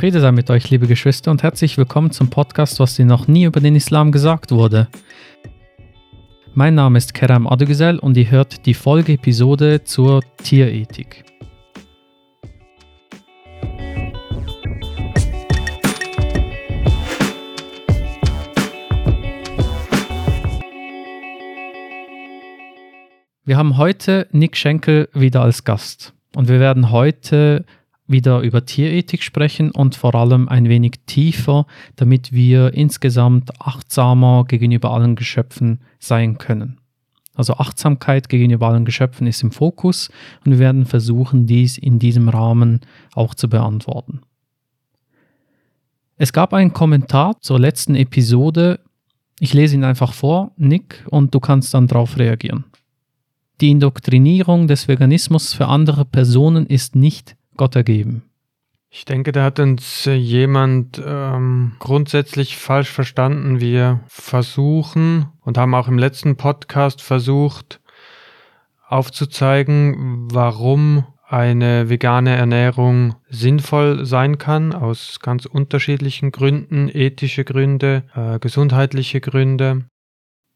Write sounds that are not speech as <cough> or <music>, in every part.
Friede sei mit euch, liebe Geschwister, und herzlich willkommen zum Podcast, was dir noch nie über den Islam gesagt wurde. Mein Name ist Kerem Adegüzel und ihr hört die Folgeepisode zur Tierethik. Wir haben heute Nick Schenkel wieder als Gast und wir werden heute wieder über Tierethik sprechen und vor allem ein wenig tiefer, damit wir insgesamt achtsamer gegenüber allen Geschöpfen sein können. Also Achtsamkeit gegenüber allen Geschöpfen ist im Fokus und wir werden versuchen, dies in diesem Rahmen auch zu beantworten. Es gab einen Kommentar zur letzten Episode. Ich lese ihn einfach vor, Nick, und du kannst dann darauf reagieren. Die Indoktrinierung des Veganismus für andere Personen ist nicht Gott ergeben. Ich denke, da hat uns äh, jemand ähm, grundsätzlich falsch verstanden. Wir versuchen und haben auch im letzten Podcast versucht aufzuzeigen, warum eine vegane Ernährung sinnvoll sein kann, aus ganz unterschiedlichen Gründen, ethische Gründe, äh, gesundheitliche Gründe.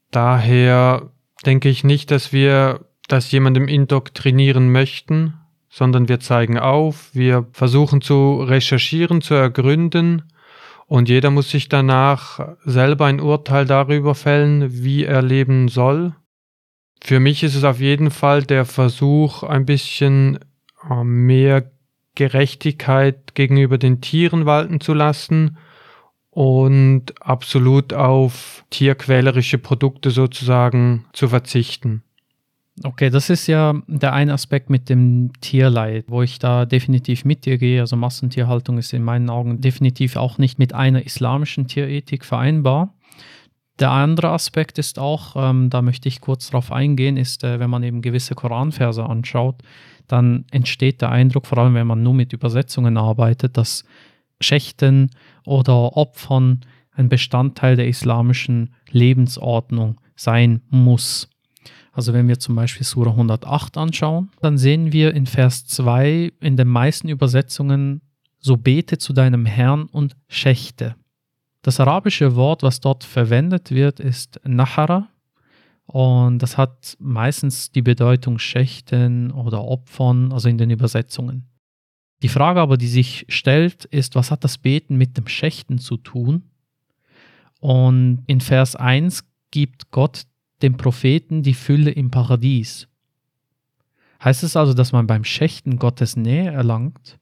Daher denke ich nicht, dass wir das jemandem indoktrinieren möchten, sondern wir zeigen auf, wir versuchen zu recherchieren, zu ergründen und jeder muss sich danach selber ein Urteil darüber fällen, wie er leben soll. Für mich ist es auf jeden Fall der Versuch, ein bisschen äh, mehr Gerechtigkeit gegenüber den Tieren walten zu lassen und absolut auf tierquälerische Produkte sozusagen zu verzichten. Okay, das ist ja der eine Aspekt mit dem Tierleid, wo ich da definitiv mit dir gehe. Also Massentierhaltung ist in meinen Augen definitiv auch nicht mit einer islamischen Tierethik vereinbar. Der andere Aspekt ist auch, ähm, da möchte ich kurz drauf eingehen, ist, äh, wenn man eben gewisse Koranverse anschaut, dann entsteht der Eindruck, vor allem wenn man nur mit Übersetzungen arbeitet, dass Schächten oder Opfern ein Bestandteil der islamischen Lebensordnung sein muss. Also wenn wir zum Beispiel Surah 108 anschauen, dann sehen wir in Vers 2 in den meisten Übersetzungen, so bete zu deinem Herrn und schächte. Das arabische Wort, was dort verwendet wird, ist Nahara und das hat meistens die Bedeutung schächten oder opfern, also in den Übersetzungen. Die Frage aber, die sich stellt, ist, was hat das Beten mit dem Schächten zu tun? Und in Vers 1 gibt Gott dem Propheten die Fülle im Paradies. Heißt es also, dass man beim Schächten Gottes Nähe erlangt?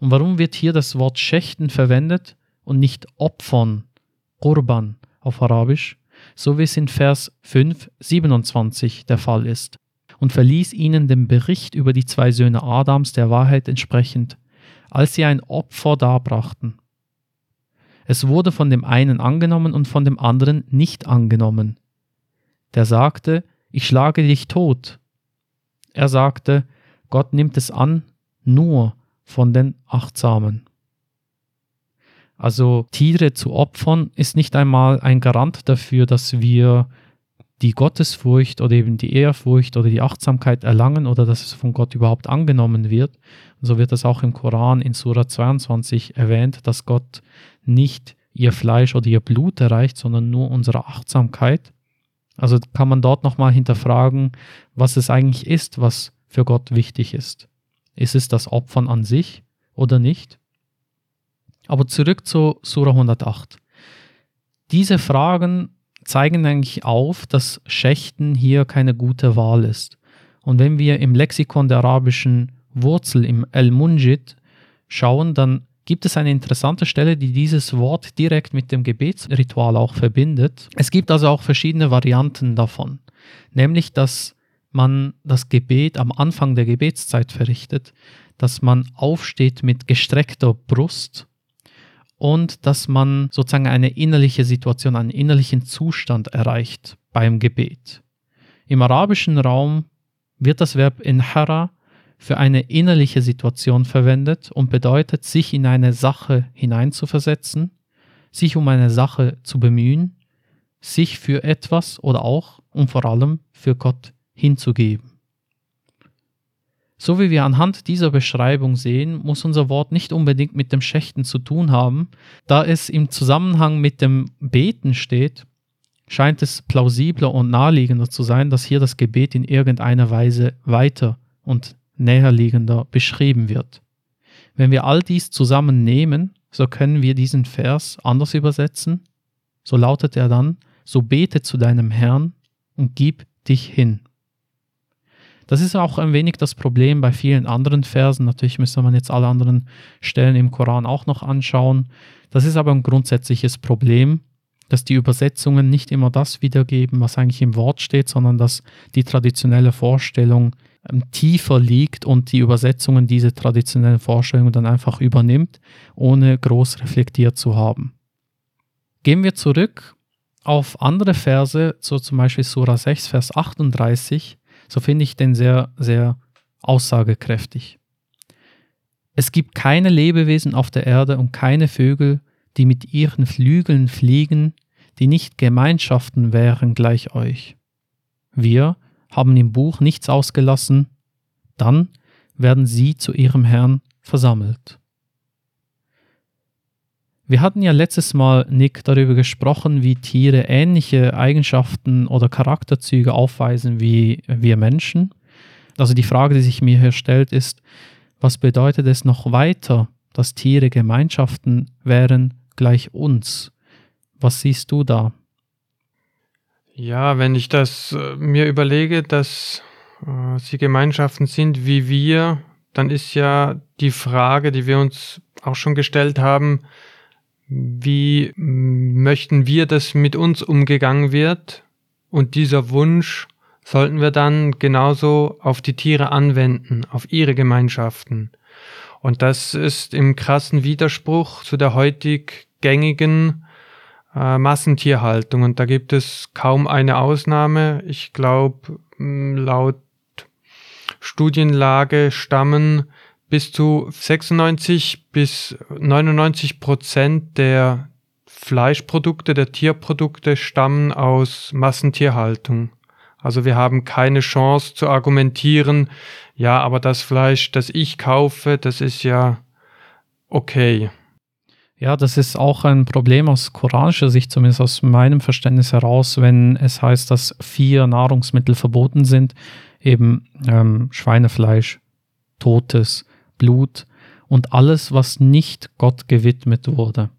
Und warum wird hier das Wort Schächten verwendet und nicht Opfern, Qurban auf Arabisch, so wie es in Vers 5, 27 der Fall ist? Und verließ ihnen den Bericht über die zwei Söhne Adams der Wahrheit entsprechend, als sie ein Opfer darbrachten. Es wurde von dem einen angenommen und von dem anderen nicht angenommen der sagte, ich schlage dich tot. Er sagte, Gott nimmt es an, nur von den Achtsamen. Also Tiere zu opfern ist nicht einmal ein Garant dafür, dass wir die Gottesfurcht oder eben die Ehrfurcht oder die Achtsamkeit erlangen oder dass es von Gott überhaupt angenommen wird. Und so wird das auch im Koran in Surah 22 erwähnt, dass Gott nicht ihr Fleisch oder ihr Blut erreicht, sondern nur unsere Achtsamkeit. Also kann man dort nochmal hinterfragen, was es eigentlich ist, was für Gott wichtig ist. Ist es das Opfern an sich oder nicht? Aber zurück zu Surah 108. Diese Fragen zeigen eigentlich auf, dass Schächten hier keine gute Wahl ist. Und wenn wir im Lexikon der arabischen Wurzel im El-Munjid schauen, dann gibt es eine interessante Stelle, die dieses Wort direkt mit dem Gebetsritual auch verbindet. Es gibt also auch verschiedene Varianten davon, nämlich dass man das Gebet am Anfang der Gebetszeit verrichtet, dass man aufsteht mit gestreckter Brust und dass man sozusagen eine innerliche Situation, einen innerlichen Zustand erreicht beim Gebet. Im arabischen Raum wird das Verb in Hara für eine innerliche Situation verwendet und bedeutet, sich in eine Sache hineinzuversetzen, sich um eine Sache zu bemühen, sich für etwas oder auch und vor allem für Gott hinzugeben. So wie wir anhand dieser Beschreibung sehen, muss unser Wort nicht unbedingt mit dem Schächten zu tun haben. Da es im Zusammenhang mit dem Beten steht, scheint es plausibler und naheliegender zu sein, dass hier das Gebet in irgendeiner Weise weiter und näherliegender beschrieben wird. Wenn wir all dies zusammennehmen, so können wir diesen Vers anders übersetzen. So lautet er dann, so bete zu deinem Herrn und gib dich hin. Das ist auch ein wenig das Problem bei vielen anderen Versen. Natürlich müsste man jetzt alle anderen Stellen im Koran auch noch anschauen. Das ist aber ein grundsätzliches Problem, dass die Übersetzungen nicht immer das wiedergeben, was eigentlich im Wort steht, sondern dass die traditionelle Vorstellung tiefer liegt und die Übersetzungen diese traditionellen Vorstellungen dann einfach übernimmt, ohne groß reflektiert zu haben. Gehen wir zurück auf andere Verse, so zum Beispiel Surah 6, Vers 38, so finde ich den sehr, sehr aussagekräftig. Es gibt keine Lebewesen auf der Erde und keine Vögel, die mit ihren Flügeln fliegen, die nicht Gemeinschaften wären gleich euch. Wir haben im Buch nichts ausgelassen, dann werden sie zu ihrem Herrn versammelt. Wir hatten ja letztes Mal, Nick, darüber gesprochen, wie Tiere ähnliche Eigenschaften oder Charakterzüge aufweisen wie wir Menschen. Also die Frage, die sich mir hier stellt, ist, was bedeutet es noch weiter, dass Tiere Gemeinschaften wären gleich uns? Was siehst du da? Ja, wenn ich das äh, mir überlege, dass äh, sie Gemeinschaften sind wie wir, dann ist ja die Frage, die wir uns auch schon gestellt haben, wie möchten wir, dass mit uns umgegangen wird? Und dieser Wunsch sollten wir dann genauso auf die Tiere anwenden, auf ihre Gemeinschaften. Und das ist im krassen Widerspruch zu der heutig gängigen äh, Massentierhaltung. Und da gibt es kaum eine Ausnahme. Ich glaube, laut Studienlage stammen bis zu 96 bis 99 Prozent der Fleischprodukte, der Tierprodukte stammen aus Massentierhaltung. Also wir haben keine Chance zu argumentieren, ja, aber das Fleisch, das ich kaufe, das ist ja okay. Ja, das ist auch ein Problem aus koranischer Sicht, zumindest aus meinem Verständnis heraus, wenn es heißt, dass vier Nahrungsmittel verboten sind, eben ähm, Schweinefleisch, totes, Blut und alles, was nicht Gott gewidmet wurde.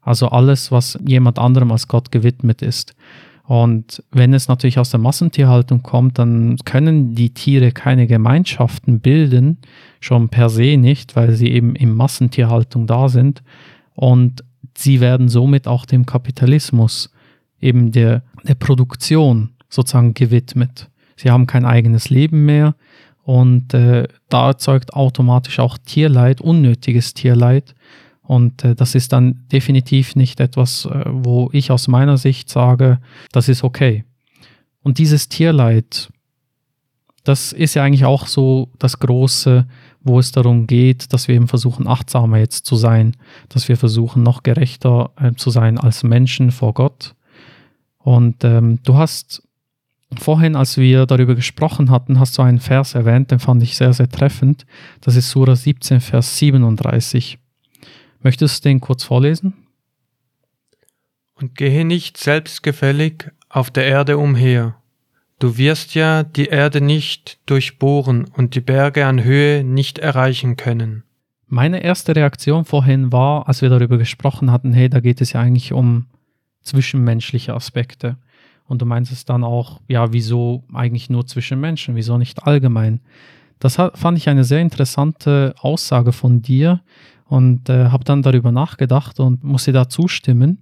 Also alles, was jemand anderem als Gott gewidmet ist. Und wenn es natürlich aus der Massentierhaltung kommt, dann können die Tiere keine Gemeinschaften bilden, schon per se nicht, weil sie eben in Massentierhaltung da sind. Und sie werden somit auch dem Kapitalismus, eben der, der Produktion sozusagen gewidmet. Sie haben kein eigenes Leben mehr, und äh, da erzeugt automatisch auch Tierleid, unnötiges Tierleid. Und äh, das ist dann definitiv nicht etwas, äh, wo ich aus meiner Sicht sage, das ist okay. Und dieses Tierleid, das ist ja eigentlich auch so das Große, wo es darum geht, dass wir eben versuchen, achtsamer jetzt zu sein, dass wir versuchen, noch gerechter äh, zu sein als Menschen vor Gott. Und ähm, du hast Vorhin, als wir darüber gesprochen hatten, hast du einen Vers erwähnt, den fand ich sehr, sehr treffend. Das ist Surah 17, Vers 37. Möchtest du den kurz vorlesen? Und gehe nicht selbstgefällig auf der Erde umher. Du wirst ja die Erde nicht durchbohren und die Berge an Höhe nicht erreichen können. Meine erste Reaktion vorhin war, als wir darüber gesprochen hatten, hey, da geht es ja eigentlich um zwischenmenschliche Aspekte. Und du meinst es dann auch, ja, wieso eigentlich nur zwischen Menschen, wieso nicht allgemein? Das fand ich eine sehr interessante Aussage von dir und äh, habe dann darüber nachgedacht und muss dir da zustimmen.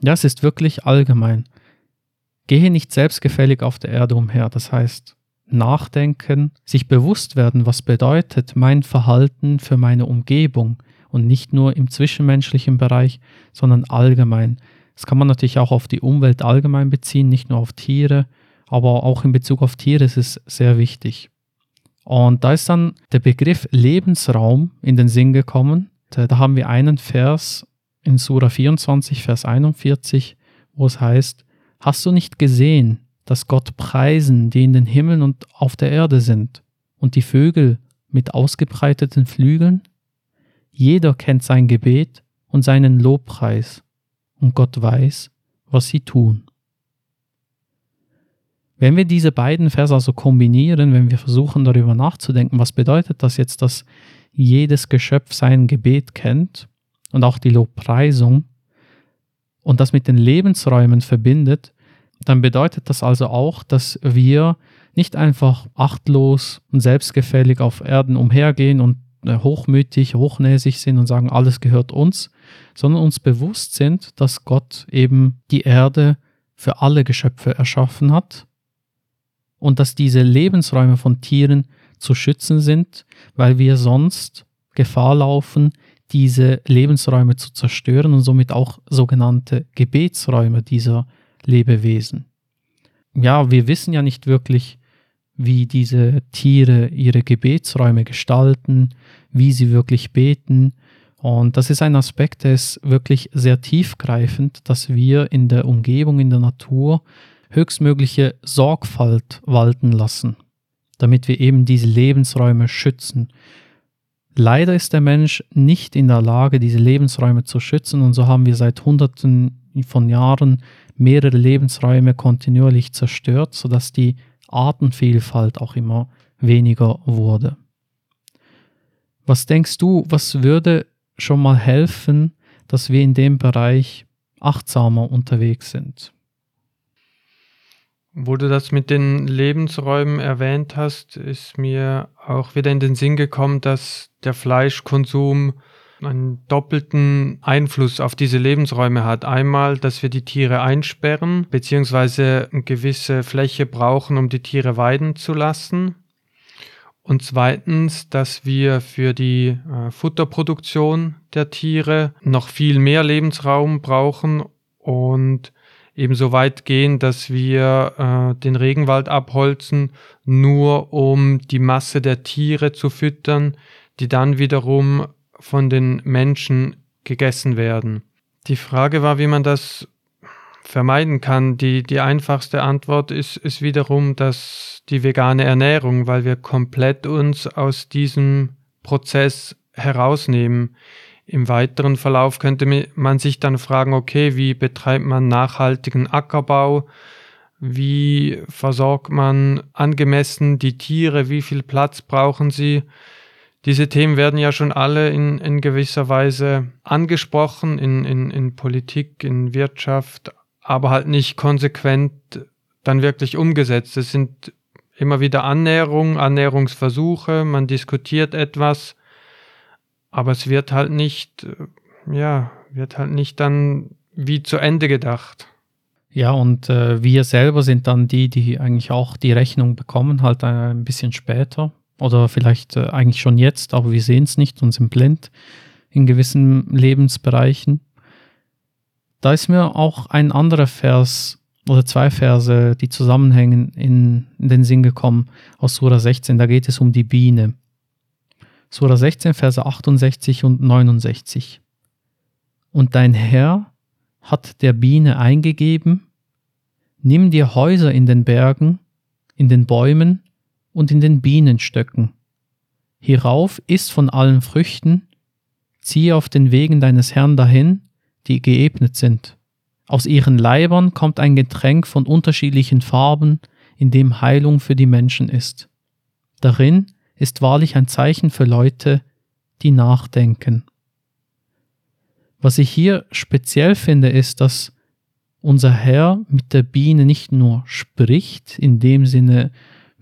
Ja, es ist wirklich allgemein. Gehe nicht selbstgefällig auf der Erde umher. Das heißt, nachdenken, sich bewusst werden, was bedeutet mein Verhalten für meine Umgebung und nicht nur im zwischenmenschlichen Bereich, sondern allgemein. Das kann man natürlich auch auf die Umwelt allgemein beziehen, nicht nur auf Tiere, aber auch in Bezug auf Tiere ist es sehr wichtig. Und da ist dann der Begriff Lebensraum in den Sinn gekommen. Da haben wir einen Vers in Sura 24, Vers 41, wo es heißt, hast du nicht gesehen, dass Gott preisen, die in den Himmeln und auf der Erde sind, und die Vögel mit ausgebreiteten Flügeln? Jeder kennt sein Gebet und seinen Lobpreis, und Gott weiß, was sie tun. Wenn wir diese beiden Verse also kombinieren, wenn wir versuchen darüber nachzudenken, was bedeutet das jetzt, dass jedes Geschöpf sein Gebet kennt und auch die Lobpreisung und das mit den Lebensräumen verbindet, dann bedeutet das also auch, dass wir nicht einfach achtlos und selbstgefällig auf Erden umhergehen und äh, hochmütig, hochnäsig sind und sagen, alles gehört uns, sondern uns bewusst sind, dass Gott eben die Erde für alle Geschöpfe erschaffen hat und dass diese Lebensräume von Tieren zu schützen sind, weil wir sonst Gefahr laufen, diese Lebensräume zu zerstören und somit auch sogenannte Gebetsräume dieser Lebewesen. Ja, wir wissen ja nicht wirklich, wie diese Tiere ihre Gebetsräume gestalten, wie sie wirklich beten. Und das ist ein Aspekt, der ist wirklich sehr tiefgreifend, dass wir in der Umgebung, in der Natur höchstmögliche Sorgfalt walten lassen, damit wir eben diese Lebensräume schützen. Leider ist der Mensch nicht in der Lage, diese Lebensräume zu schützen und so haben wir seit Hunderten von Jahren mehrere Lebensräume kontinuierlich zerstört, sodass die Artenvielfalt auch immer weniger wurde. Was denkst du, was würde schon mal helfen, dass wir in dem Bereich achtsamer unterwegs sind? Wo du das mit den Lebensräumen erwähnt hast, ist mir auch wieder in den Sinn gekommen, dass der Fleischkonsum einen doppelten Einfluss auf diese Lebensräume hat. Einmal, dass wir die Tiere einsperren, beziehungsweise eine gewisse Fläche brauchen, um die Tiere weiden zu lassen. Und zweitens, dass wir für die äh, Futterproduktion der Tiere noch viel mehr Lebensraum brauchen und eben so weit gehen, dass wir äh, den Regenwald abholzen, nur um die Masse der Tiere zu füttern, die dann wiederum von den Menschen gegessen werden. Die Frage war, wie man das vermeiden kann. Die, die einfachste Antwort ist, ist wiederum dass die vegane Ernährung, weil wir komplett uns aus diesem Prozess herausnehmen. Im weiteren Verlauf könnte man sich dann fragen, okay, wie betreibt man nachhaltigen Ackerbau? Wie versorgt man angemessen die Tiere? Wie viel Platz brauchen sie? Diese Themen werden ja schon alle in, in gewisser Weise angesprochen, in, in, in Politik, in Wirtschaft, aber halt nicht konsequent dann wirklich umgesetzt. Es sind immer wieder Annäherungen, Annäherungsversuche, man diskutiert etwas, aber es wird halt nicht, ja, wird halt nicht dann wie zu Ende gedacht. Ja, und äh, wir selber sind dann die, die eigentlich auch die Rechnung bekommen, halt ein bisschen später oder vielleicht äh, eigentlich schon jetzt, aber wir sehen es nicht und sind blind in gewissen Lebensbereichen. Da ist mir auch ein anderer Vers oder zwei Verse, die zusammenhängen, in, in den Sinn gekommen aus Sura 16. Da geht es um die Biene. Sura 16, Verse 68 und 69. Und dein Herr hat der Biene eingegeben, nimm dir Häuser in den Bergen, in den Bäumen und in den Bienenstöcken. Hierauf isst von allen Früchten, ziehe auf den Wegen deines Herrn dahin, die geebnet sind. Aus ihren Leibern kommt ein Getränk von unterschiedlichen Farben, in dem Heilung für die Menschen ist. Darin ist wahrlich ein Zeichen für Leute, die nachdenken. Was ich hier speziell finde, ist, dass unser Herr mit der Biene nicht nur spricht, in dem Sinne,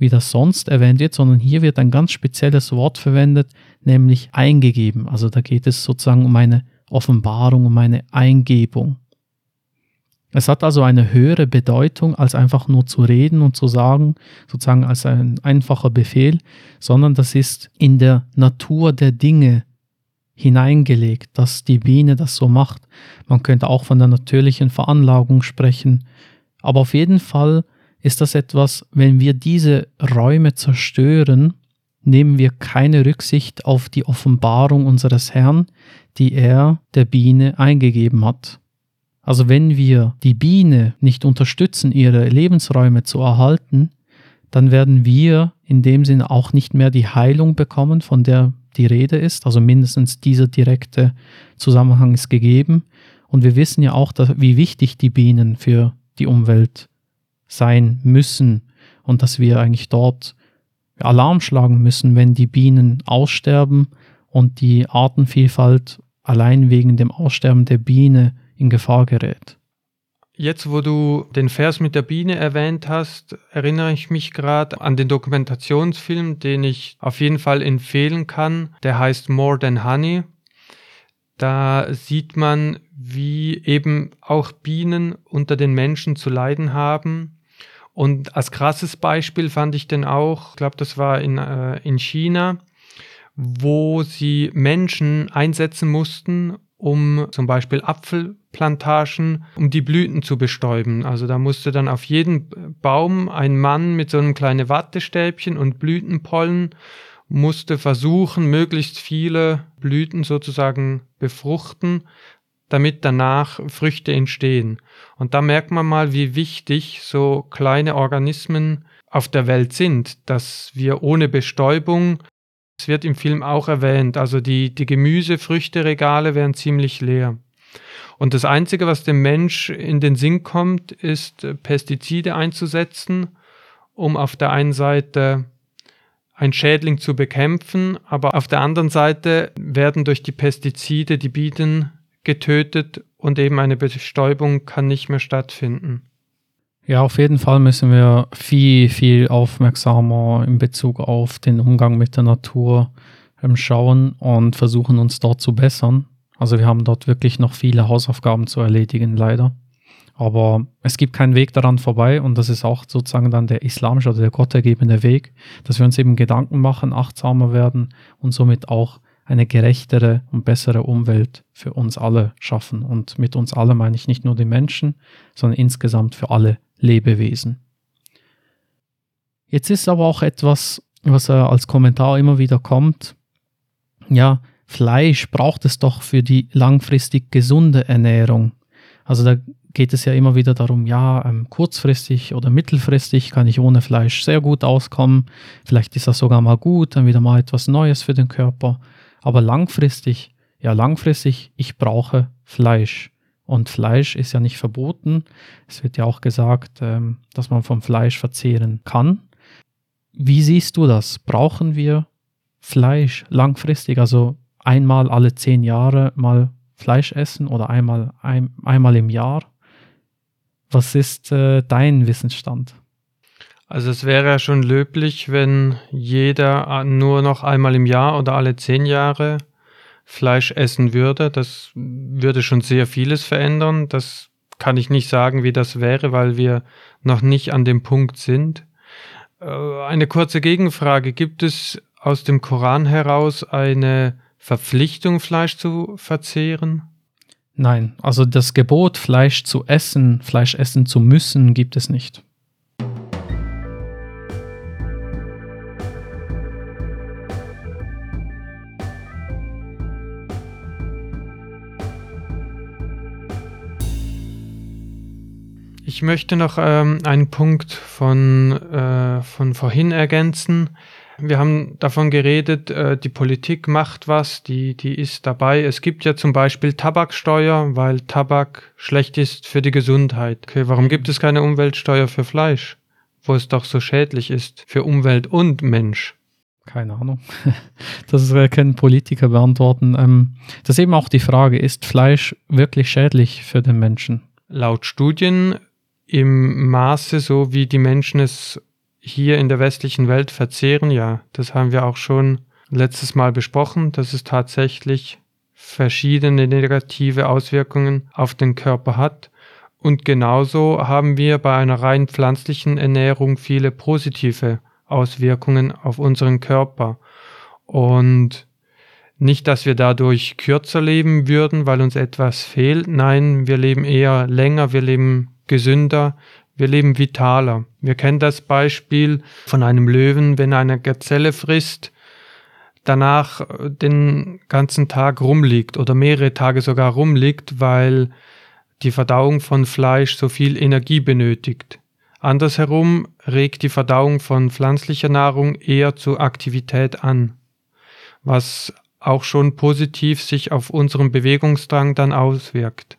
wie das sonst erwähnt wird, sondern hier wird ein ganz spezielles Wort verwendet, nämlich eingegeben. Also da geht es sozusagen um eine Offenbarung, um eine Eingebung. Es hat also eine höhere Bedeutung, als einfach nur zu reden und zu sagen, sozusagen als ein einfacher Befehl, sondern das ist in der Natur der Dinge hineingelegt, dass die Biene das so macht. Man könnte auch von der natürlichen Veranlagung sprechen. Aber auf jeden Fall ist das etwas, wenn wir diese Räume zerstören, nehmen wir keine Rücksicht auf die Offenbarung unseres Herrn, die er der Biene eingegeben hat. Also wenn wir die Biene nicht unterstützen, ihre Lebensräume zu erhalten, dann werden wir in dem Sinne auch nicht mehr die Heilung bekommen, von der die Rede ist. Also mindestens dieser direkte Zusammenhang ist gegeben. Und wir wissen ja auch, dass, wie wichtig die Bienen für die Umwelt sein müssen und dass wir eigentlich dort Alarm schlagen müssen, wenn die Bienen aussterben und die Artenvielfalt allein wegen dem Aussterben der Biene in Gefahr gerät. Jetzt, wo du den Vers mit der Biene erwähnt hast, erinnere ich mich gerade an den Dokumentationsfilm, den ich auf jeden Fall empfehlen kann. Der heißt More Than Honey. Da sieht man, wie eben auch Bienen unter den Menschen zu leiden haben. Und als krasses Beispiel fand ich den auch, ich glaube, das war in, äh, in China, wo sie Menschen einsetzen mussten, um zum Beispiel Apfelplantagen, um die Blüten zu bestäuben. Also da musste dann auf jeden Baum ein Mann mit so einem kleinen Wattestäbchen und Blütenpollen musste versuchen, möglichst viele Blüten sozusagen befruchten, damit danach Früchte entstehen. Und da merkt man mal, wie wichtig so kleine Organismen auf der Welt sind, dass wir ohne Bestäubung es wird im Film auch erwähnt, also die, die Gemüse-Früchteregale wären ziemlich leer. Und das Einzige, was dem Mensch in den Sinn kommt, ist äh, Pestizide einzusetzen, um auf der einen Seite ein Schädling zu bekämpfen, aber auf der anderen Seite werden durch die Pestizide die Bienen getötet und eben eine Bestäubung kann nicht mehr stattfinden. Ja, auf jeden Fall müssen wir viel, viel aufmerksamer in Bezug auf den Umgang mit der Natur ähm, schauen und versuchen uns dort zu bessern. Also wir haben dort wirklich noch viele Hausaufgaben zu erledigen, leider. Aber es gibt keinen Weg daran vorbei und das ist auch sozusagen dann der islamische oder der gottergebende Weg, dass wir uns eben Gedanken machen, achtsamer werden und somit auch eine gerechtere und bessere Umwelt für uns alle schaffen. Und mit uns alle meine ich nicht nur die Menschen, sondern insgesamt für alle Lebewesen. Jetzt ist aber auch etwas, was äh, als Kommentar immer wieder kommt. Ja, Fleisch braucht es doch für die langfristig gesunde Ernährung. Also da geht es ja immer wieder darum, ja, ähm, kurzfristig oder mittelfristig kann ich ohne Fleisch sehr gut auskommen. Vielleicht ist das sogar mal gut, dann wieder mal etwas Neues für den Körper. Aber langfristig, ja, langfristig, ich brauche Fleisch. Und Fleisch ist ja nicht verboten. Es wird ja auch gesagt, ähm, dass man vom Fleisch verzehren kann. Wie siehst du das? Brauchen wir Fleisch langfristig? Also einmal alle zehn Jahre mal Fleisch essen oder einmal, ein, einmal im Jahr? Was ist äh, dein Wissensstand? Also es wäre ja schon löblich, wenn jeder nur noch einmal im Jahr oder alle zehn Jahre Fleisch essen würde. Das würde schon sehr vieles verändern. Das kann ich nicht sagen, wie das wäre, weil wir noch nicht an dem Punkt sind. Äh, eine kurze Gegenfrage. Gibt es aus dem Koran heraus eine Verpflichtung, Fleisch zu verzehren? Nein, also das Gebot, Fleisch zu essen, Fleisch essen zu müssen, gibt es nicht. Ich möchte noch ähm, einen Punkt von, äh, von vorhin ergänzen. Wir haben davon geredet, äh, die Politik macht was, die, die ist dabei. Es gibt ja zum Beispiel Tabaksteuer, weil Tabak schlecht ist für die Gesundheit. Okay, warum gibt es keine Umweltsteuer für Fleisch, wo es doch so schädlich ist für Umwelt und Mensch? Keine Ahnung. <laughs> Das können Politiker beantworten. Ähm, das ist eben auch die Frage, ist Fleisch wirklich schädlich für den Menschen? Laut Studien im Maße, so wie die Menschen es hier in der westlichen Welt verzehren, ja, das haben wir auch schon letztes Mal besprochen, dass es tatsächlich verschiedene negative Auswirkungen auf den Körper hat. Und genauso haben wir bei einer rein pflanzlichen Ernährung viele positive Auswirkungen auf unseren Körper. Und nicht, dass wir dadurch kürzer leben würden, weil uns etwas fehlt. Nein, wir leben eher länger, wir leben gesünder, wir leben vitaler. Wir kennen das Beispiel von einem Löwen, wenn eine Gazelle frisst, danach äh, den ganzen Tag rumliegt oder mehrere Tage sogar rumliegt, weil die Verdauung von Fleisch so viel Energie benötigt. Andersherum regt die Verdauung von pflanzlicher Nahrung eher zur Aktivität an, was auch schon positiv sich auf unseren Bewegungsdrang dann auswirkt.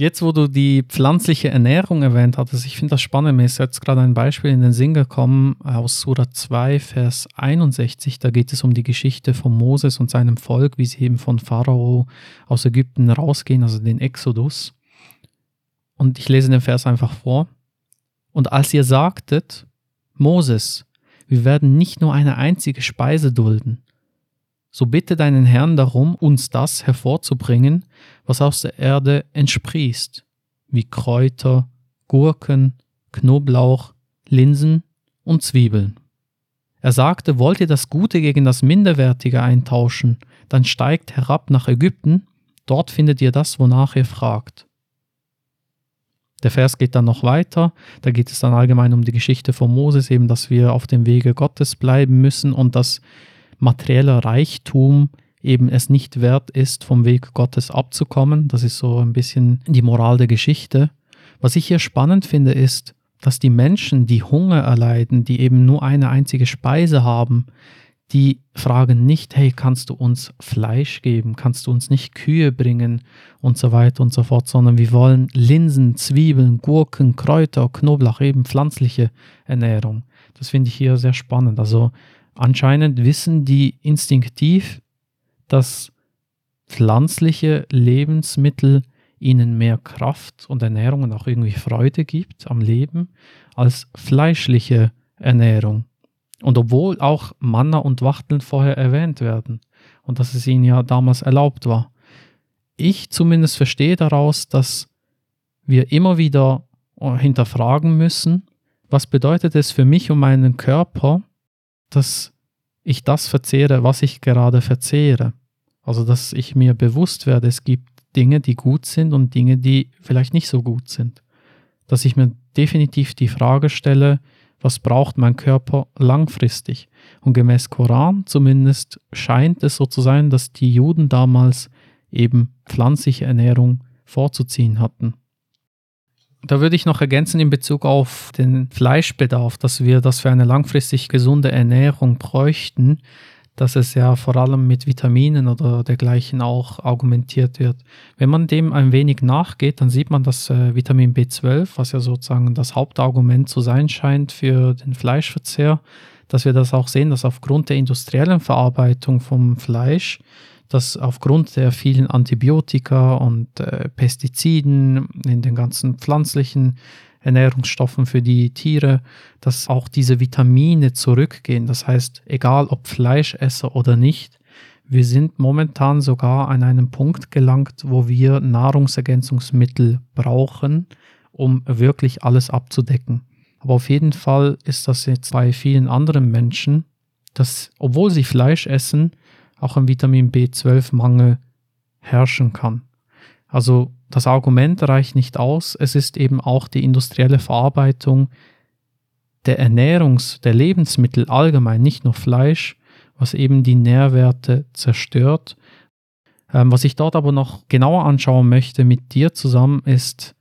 Jetzt, wo du die pflanzliche Ernährung erwähnt hattest, ich finde das spannend, mir ist jetzt gerade ein Beispiel in den Sinn gekommen aus Surah 2, Vers 61, da geht es um die Geschichte von Moses und seinem Volk, wie sie eben von Pharao aus Ägypten rausgehen, also den Exodus. Und ich lese den Vers einfach vor. Und als ihr sagtet, Moses, wir werden nicht nur eine einzige Speise dulden, so bitte deinen Herrn darum, uns das hervorzubringen, was aus der Erde entsprießt, wie Kräuter, Gurken, Knoblauch, Linsen und Zwiebeln. Er sagte, wollt ihr das Gute gegen das Minderwertige eintauschen, dann steigt herab nach Ägypten, dort findet ihr das, wonach ihr fragt. Der Vers geht dann noch weiter, da geht es dann allgemein um die Geschichte von Moses, eben, dass wir auf dem Wege Gottes bleiben müssen und dass materieller Reichtum eben es nicht wert ist, vom Weg Gottes abzukommen. Das ist so ein bisschen die Moral der Geschichte. Was ich hier spannend finde, ist, dass die Menschen, die Hunger erleiden, die eben nur eine einzige Speise haben, die fragen nicht, hey, kannst du uns Fleisch geben, kannst du uns nicht Kühe bringen und so weiter und so fort, sondern wir wollen Linsen, Zwiebeln, Gurken, Kräuter, Knoblauch, eben pflanzliche Ernährung. Das finde ich hier sehr spannend. Also anscheinend wissen die instinktiv, dass pflanzliche Lebensmittel ihnen mehr Kraft und Ernährung und auch irgendwie Freude gibt am Leben als fleischliche Ernährung. Und obwohl auch Manna und Wachteln vorher erwähnt werden und dass es ihnen ja damals erlaubt war. Ich zumindest verstehe daraus, dass wir immer wieder hinterfragen müssen, was bedeutet es für mich und meinen Körper, dass ich das verzehre, was ich gerade verzehre. Also dass ich mir bewusst werde, es gibt Dinge, die gut sind und Dinge, die vielleicht nicht so gut sind. Dass ich mir definitiv die Frage stelle, was braucht mein Körper langfristig? Und gemäß Koran zumindest scheint es so zu sein, dass die Juden damals eben pflanzliche Ernährung vorzuziehen hatten. Da würde ich noch ergänzen in Bezug auf den Fleischbedarf, dass wir das für eine langfristig gesunde Ernährung bräuchten, dass es ja vor allem mit Vitaminen oder dergleichen auch argumentiert wird. Wenn man dem ein wenig nachgeht, dann sieht man, dass äh, Vitamin B12, was ja sozusagen das Hauptargument zu sein scheint für den Fleischverzehr, dass wir das auch sehen, dass aufgrund der industriellen Verarbeitung vom Fleisch dass aufgrund der vielen Antibiotika und äh, Pestiziden in den ganzen pflanzlichen Ernährungsstoffen für die Tiere, dass auch diese Vitamine zurückgehen. Das heißt, egal ob Fleischesser oder nicht, wir sind momentan sogar an einem Punkt gelangt, wo wir Nahrungsergänzungsmittel brauchen, um wirklich alles abzudecken. Aber auf jeden Fall ist das jetzt bei vielen anderen Menschen, dass obwohl sie Fleisch essen, auch ein Vitamin B12-Mangel herrschen kann. Also das Argument reicht nicht aus, es ist eben auch die industrielle Verarbeitung der Ernährungs-, der Lebensmittel allgemein, nicht nur Fleisch, was eben die Nährwerte zerstört. Ähm, was ich dort aber noch genauer anschauen möchte mit dir zusammen ist,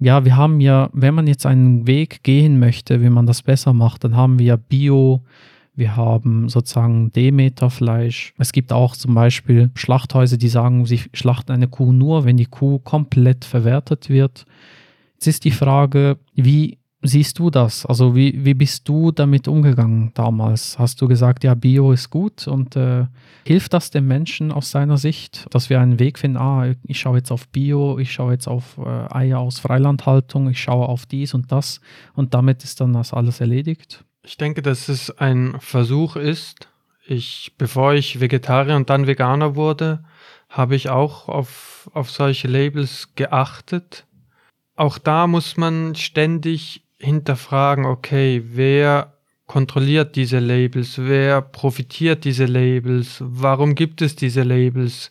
ja, wir haben ja, wenn man jetzt einen Weg gehen möchte, wie man das besser macht, dann haben wir Bio, wir haben sozusagen Demeterfleisch. Es gibt auch zum Beispiel Schlachthäuser, die sagen, sie schlachten eine Kuh nur, wenn die Kuh komplett verwertet wird. Jetzt ist die Frage, wie siehst du das? Also wie, wie bist du damit umgegangen damals? Hast du gesagt, ja, Bio ist gut und äh, hilft das den Menschen aus seiner Sicht, dass wir einen Weg finden, ah, ich schaue jetzt auf Bio, ich schaue jetzt auf äh, Eier aus Freilandhaltung, ich schaue auf dies und das und damit ist dann das alles erledigt? Ich denke, dass es ein Versuch ist. Ich, bevor ich Vegetarier und dann Veganer wurde, habe ich auch auf, auf solche Labels geachtet. Auch da muss man ständig hinterfragen, okay, wer kontrolliert diese Labels, wer profitiert diese Labels, warum gibt es diese Labels,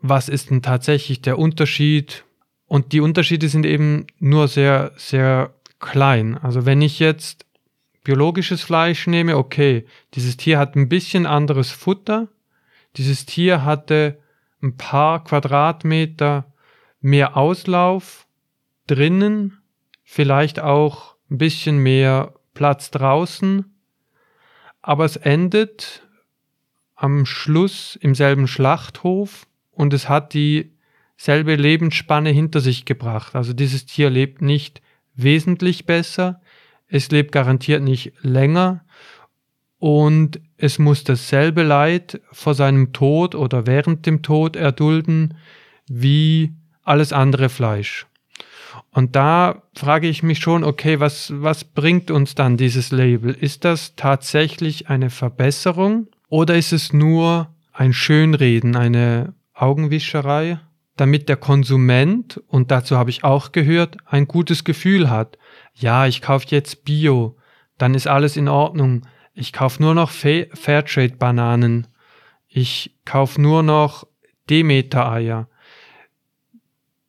was ist denn tatsächlich der Unterschied? Und die Unterschiede sind eben nur sehr, sehr klein. Also wenn ich jetzt biologisches Fleisch nehme, okay, dieses Tier hat ein bisschen anderes Futter, dieses Tier hatte ein paar Quadratmeter mehr Auslauf drinnen, vielleicht auch ein bisschen mehr Platz draußen, aber es endet am Schluss im selben Schlachthof und es hat dieselbe Lebensspanne hinter sich gebracht. Also dieses Tier lebt nicht wesentlich besser, es lebt garantiert nicht länger und es muss dasselbe Leid vor seinem Tod oder während dem Tod erdulden wie alles andere Fleisch. Und da frage ich mich schon, okay, was, was bringt uns dann dieses Label? Ist das tatsächlich eine Verbesserung oder ist es nur ein Schönreden, eine Augenwischerei, damit der Konsument, und dazu habe ich auch gehört, ein gutes Gefühl hat. Ja, ich kaufe jetzt Bio, dann ist alles in Ordnung. Ich kaufe nur noch Fairtrade-Bananen. Ich kaufe nur noch Demeter-Eier.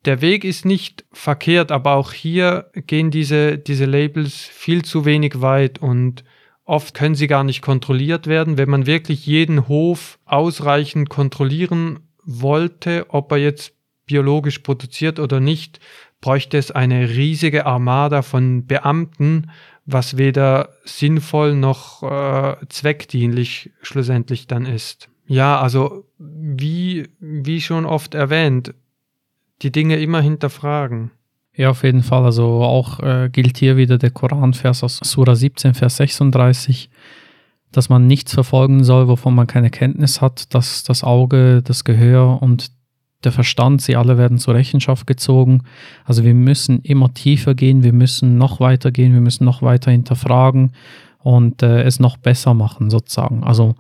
Der Weg ist nicht verkehrt, aber auch hier gehen diese, diese Labels viel zu wenig weit und oft können sie gar nicht kontrolliert werden. Wenn man wirklich jeden Hof ausreichend kontrollieren wollte, ob er jetzt biologisch produziert oder nicht, bräuchte es eine riesige Armada von Beamten, was weder sinnvoll noch äh, zweckdienlich schlussendlich dann ist. Ja, also wie, wie schon oft erwähnt, die Dinge immer hinterfragen. Ja, auf jeden Fall. Also auch äh, gilt hier wieder der Koranvers aus Surah 17, Vers 36, dass man nichts verfolgen soll, wovon man keine Kenntnis hat, dass das Auge, das Gehör und der Verstand, sie alle werden zur Rechenschaft gezogen. Also wir müssen immer tiefer gehen, wir müssen noch weiter gehen, wir müssen noch weiter hinterfragen und äh, es noch besser machen sozusagen. Also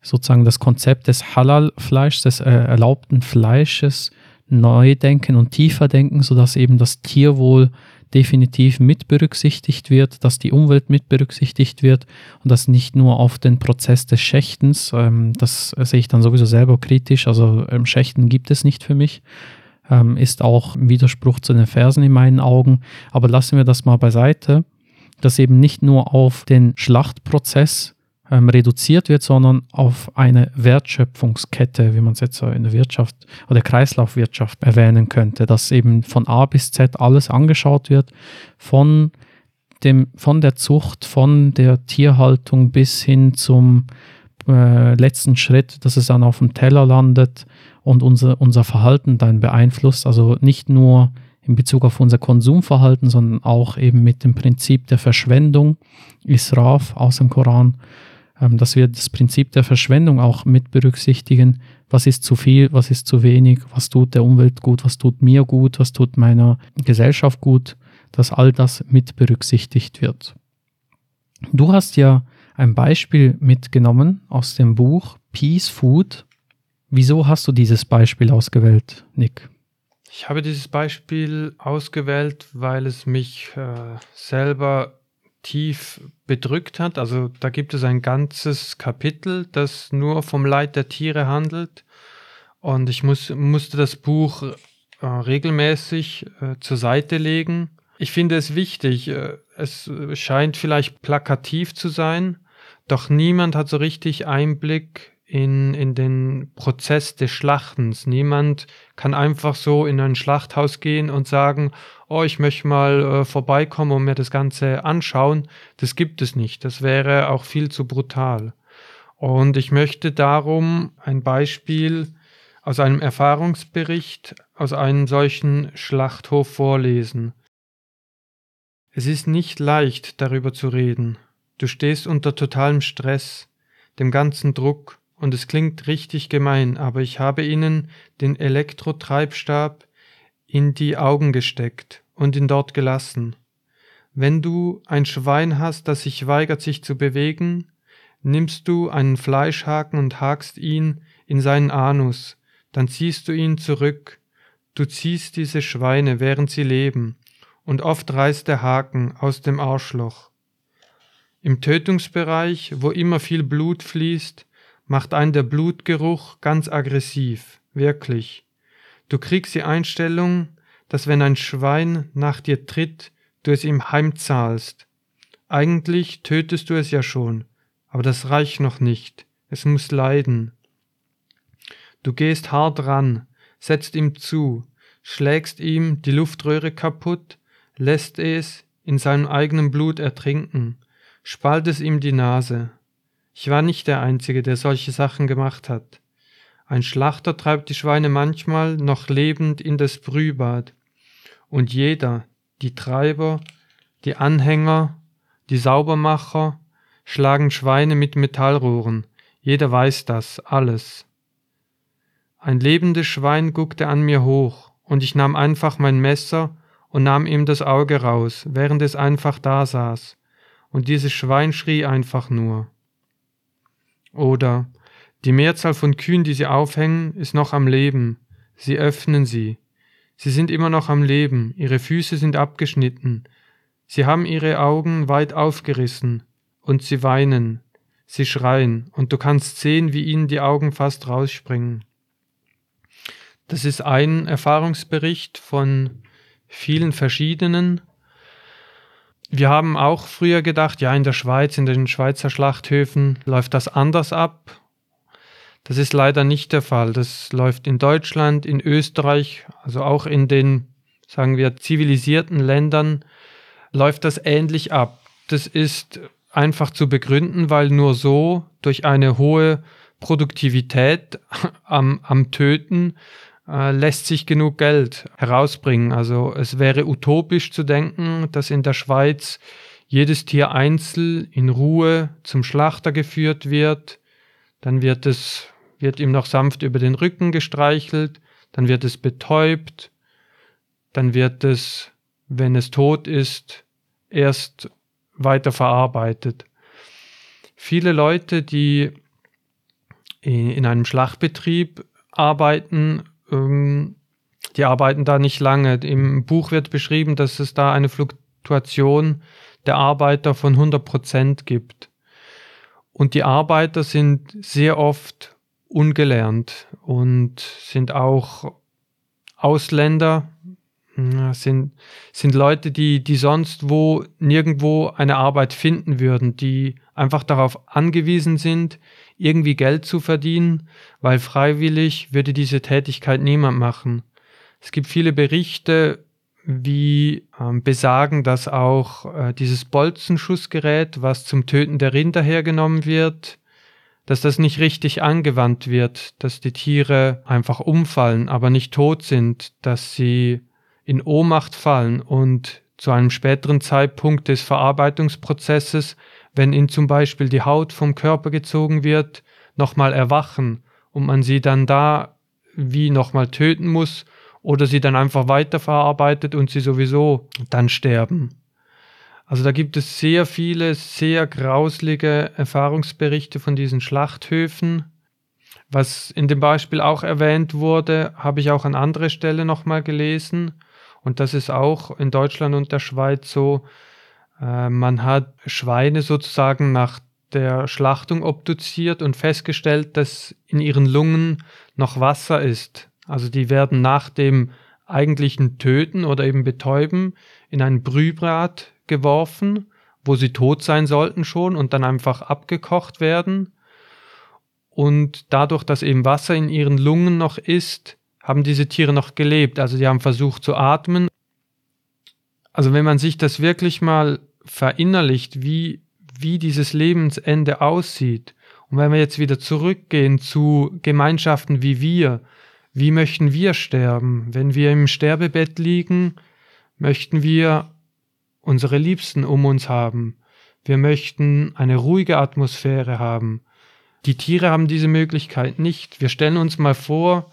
sozusagen das Konzept des Halal-Fleischs, des äh, erlaubten Fleisches neu denken und tiefer denken, sodass eben das Tierwohl definitiv mit berücksichtigt wird, dass die Umwelt mit berücksichtigt wird und das nicht nur auf den Prozess des Schächtens, ähm, das sehe ich dann sowieso selber kritisch, also ähm, Schächten gibt es nicht für mich, ähm, ist auch ein Widerspruch zu den Versen in meinen Augen, aber lassen wir das mal beiseite, dass eben nicht nur auf den Schlachtprozess ähm, reduziert wird, sondern auf eine Wertschöpfungskette, wie man es jetzt in der Wirtschaft oder Kreislaufwirtschaft erwähnen könnte, dass eben von A bis Z alles angeschaut wird, von, dem, von der Zucht, von der Tierhaltung bis hin zum äh, letzten Schritt, dass es dann auf dem Teller landet und unser, unser Verhalten dann beeinflusst. Also nicht nur in Bezug auf unser Konsumverhalten, sondern auch eben mit dem Prinzip der Verschwendung, Israf aus dem Koran, dass wir das Prinzip der Verschwendung auch mit berücksichtigen. Was ist zu viel, was ist zu wenig, was tut der Umwelt gut, was tut mir gut, was tut meiner Gesellschaft gut, dass all das mit berücksichtigt wird. Du hast ja ein Beispiel mitgenommen aus dem Buch Peace Food. Wieso hast du dieses Beispiel ausgewählt, Nick? Ich habe dieses Beispiel ausgewählt, weil es mich äh, selber tief bedrückt hat. Also da gibt es ein ganzes Kapitel, das nur vom Leid der Tiere handelt. Und ich muss, musste das Buch äh, regelmäßig äh, zur Seite legen. Ich finde es wichtig. Äh, es scheint vielleicht plakativ zu sein, doch niemand hat so richtig Einblick in, in den Prozess des Schlachtens. Niemand kann einfach so in ein Schlachthaus gehen und sagen, oh, ich möchte mal äh, vorbeikommen und mir das Ganze anschauen. Das gibt es nicht. Das wäre auch viel zu brutal. Und ich möchte darum ein Beispiel aus einem Erfahrungsbericht aus einem solchen Schlachthof vorlesen. Es ist nicht leicht, darüber zu reden. Du stehst unter totalem Stress, dem ganzen Druck, und es klingt richtig gemein, aber ich habe ihnen den Elektrotreibstab in die Augen gesteckt und ihn dort gelassen. Wenn du ein Schwein hast, das sich weigert, sich zu bewegen, nimmst du einen Fleischhaken und hakst ihn in seinen Anus, dann ziehst du ihn zurück, du ziehst diese Schweine, während sie leben, und oft reißt der Haken aus dem Arschloch. Im Tötungsbereich, wo immer viel Blut fließt, macht einen der Blutgeruch ganz aggressiv, wirklich. Du kriegst die Einstellung, dass wenn ein Schwein nach dir tritt, du es ihm heimzahlst. Eigentlich tötest du es ja schon, aber das reicht noch nicht. Es muss leiden. Du gehst hart ran, setzt ihm zu, schlägst ihm die Luftröhre kaputt, lässt es in seinem eigenen Blut ertrinken, spalt es ihm die Nase. Ich war nicht der Einzige, der solche Sachen gemacht hat. Ein Schlachter treibt die Schweine manchmal noch lebend in das Brühbad. Und jeder, die Treiber, die Anhänger, die Saubermacher, schlagen Schweine mit Metallrohren. Jeder weiß das, alles. Ein lebendes Schwein guckte an mir hoch, und ich nahm einfach mein Messer und nahm ihm das Auge raus, während es einfach da saß, und dieses Schwein schrie einfach nur. Oder die Mehrzahl von Kühen, die sie aufhängen, ist noch am Leben. Sie öffnen sie. Sie sind immer noch am Leben, ihre Füße sind abgeschnitten. Sie haben ihre Augen weit aufgerissen, und sie weinen, sie schreien, und du kannst sehen, wie ihnen die Augen fast rausspringen. Das ist ein Erfahrungsbericht von vielen verschiedenen. Wir haben auch früher gedacht, ja, in der Schweiz, in den Schweizer Schlachthöfen läuft das anders ab. Das ist leider nicht der Fall. Das läuft in Deutschland, in Österreich, also auch in den, sagen wir, zivilisierten Ländern läuft das ähnlich ab. Das ist einfach zu begründen, weil nur so durch eine hohe Produktivität <laughs> am, am Töten äh, lässt sich genug Geld herausbringen. Also es wäre utopisch zu denken, dass in der Schweiz jedes Tier einzeln in Ruhe zum Schlachter geführt wird, dann wird es wird ihm noch sanft über den Rücken gestreichelt, dann wird es betäubt, dann wird es, wenn es tot ist, erst weiter verarbeitet. Viele Leute, die in einem Schlachtbetrieb arbeiten, ähm, die arbeiten da nicht lange. Im Buch wird beschrieben, dass es da eine Fluktuation der Arbeiter von 100 Prozent gibt. Und die Arbeiter sind sehr oft ungelernt und sind auch Ausländer, sind, sind Leute, die, die sonst wo nirgendwo eine Arbeit finden würden, die einfach darauf angewiesen sind, irgendwie Geld zu verdienen, weil freiwillig würde diese Tätigkeit niemand machen. Es gibt viele Berichte, wie ähm, besagen, dass auch äh, dieses Bolzenschussgerät, was zum Töten der Rinder hergenommen wird, dass das nicht richtig angewandt wird, dass die Tiere einfach umfallen, aber nicht tot sind, dass sie in Ohnmacht fallen und zu einem späteren Zeitpunkt des Verarbeitungsprozesses wenn ihnen zum Beispiel die Haut vom Körper gezogen wird, nochmal erwachen und man sie dann da wie nochmal töten muss oder sie dann einfach weiterverarbeitet und sie sowieso dann sterben. Also da gibt es sehr viele, sehr grauslige Erfahrungsberichte von diesen Schlachthöfen. Was in dem Beispiel auch erwähnt wurde, habe ich auch an anderer Stelle nochmal gelesen. Und das ist auch in Deutschland und der Schweiz so, äh, man hat Schweine sozusagen nach der Schlachtung obduziert und festgestellt, dass in ihren Lungen noch Wasser ist. Also die werden nach dem eigentlichen Töten oder eben Betäuben in ein Brühbad geworfen, wo sie tot sein sollten schon und dann einfach abgekocht werden. Und dadurch, dass eben Wasser in ihren Lungen noch ist, haben diese Tiere noch gelebt. Also die haben versucht zu atmen. Also wenn man sich das wirklich mal verinnerlicht, wie, wie dieses Lebensende aussieht. Und wenn wir jetzt wieder zurückgehen zu Gemeinschaften wie wir, wie möchten wir sterben? Wenn wir im Sterbebett liegen, möchten wir unsere Liebsten um uns haben. Wir möchten eine ruhige Atmosphäre haben. Die Tiere haben diese Möglichkeit nicht. Wir stellen uns mal vor,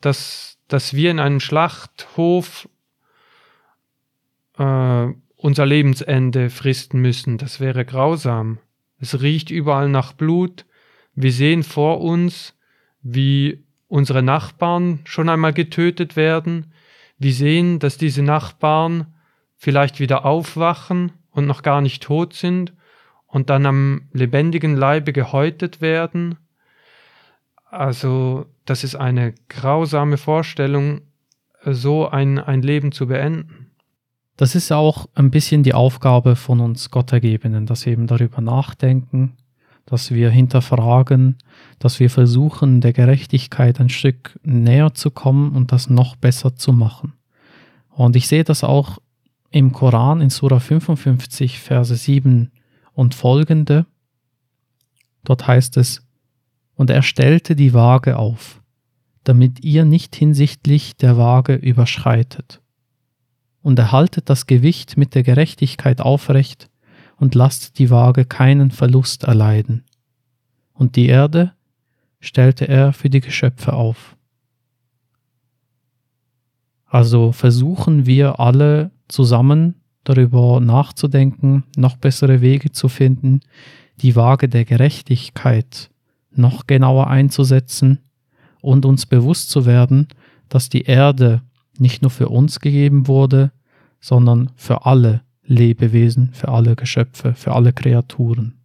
dass, dass wir in einem Schlachthof äh, unser Lebensende fristen müssen. Das wäre grausam. Es riecht überall nach Blut. Wir sehen vor uns, wie unsere Nachbarn schon einmal getötet werden. Wir sehen, dass diese Nachbarn vielleicht wieder aufwachen und noch gar nicht tot sind und dann am lebendigen Leibe gehäutet werden. Also das ist eine grausame Vorstellung, so ein, ein Leben zu beenden. Das ist auch ein bisschen die Aufgabe von uns Gottergebenen, dass wir eben darüber nachdenken, dass wir hinterfragen, dass wir versuchen, der Gerechtigkeit ein Stück näher zu kommen und das noch besser zu machen. Und ich sehe das auch im Koran in Surah 55, Verse 7 und folgende. Dort heißt es, und er stellte die Waage auf, damit ihr nicht hinsichtlich der Waage überschreitet. Und erhaltet das Gewicht mit der Gerechtigkeit aufrecht und lasst die Waage keinen Verlust erleiden. Und die Erde stellte er für die Geschöpfe auf. Also versuchen wir alle zusammen darüber nachzudenken, noch bessere Wege zu finden, die Waage der Gerechtigkeit noch genauer einzusetzen und uns bewusst zu werden, dass die Erde nicht nur für uns gegeben wurde, sondern für alle Lebewesen, für alle Geschöpfe, für alle Kreaturen.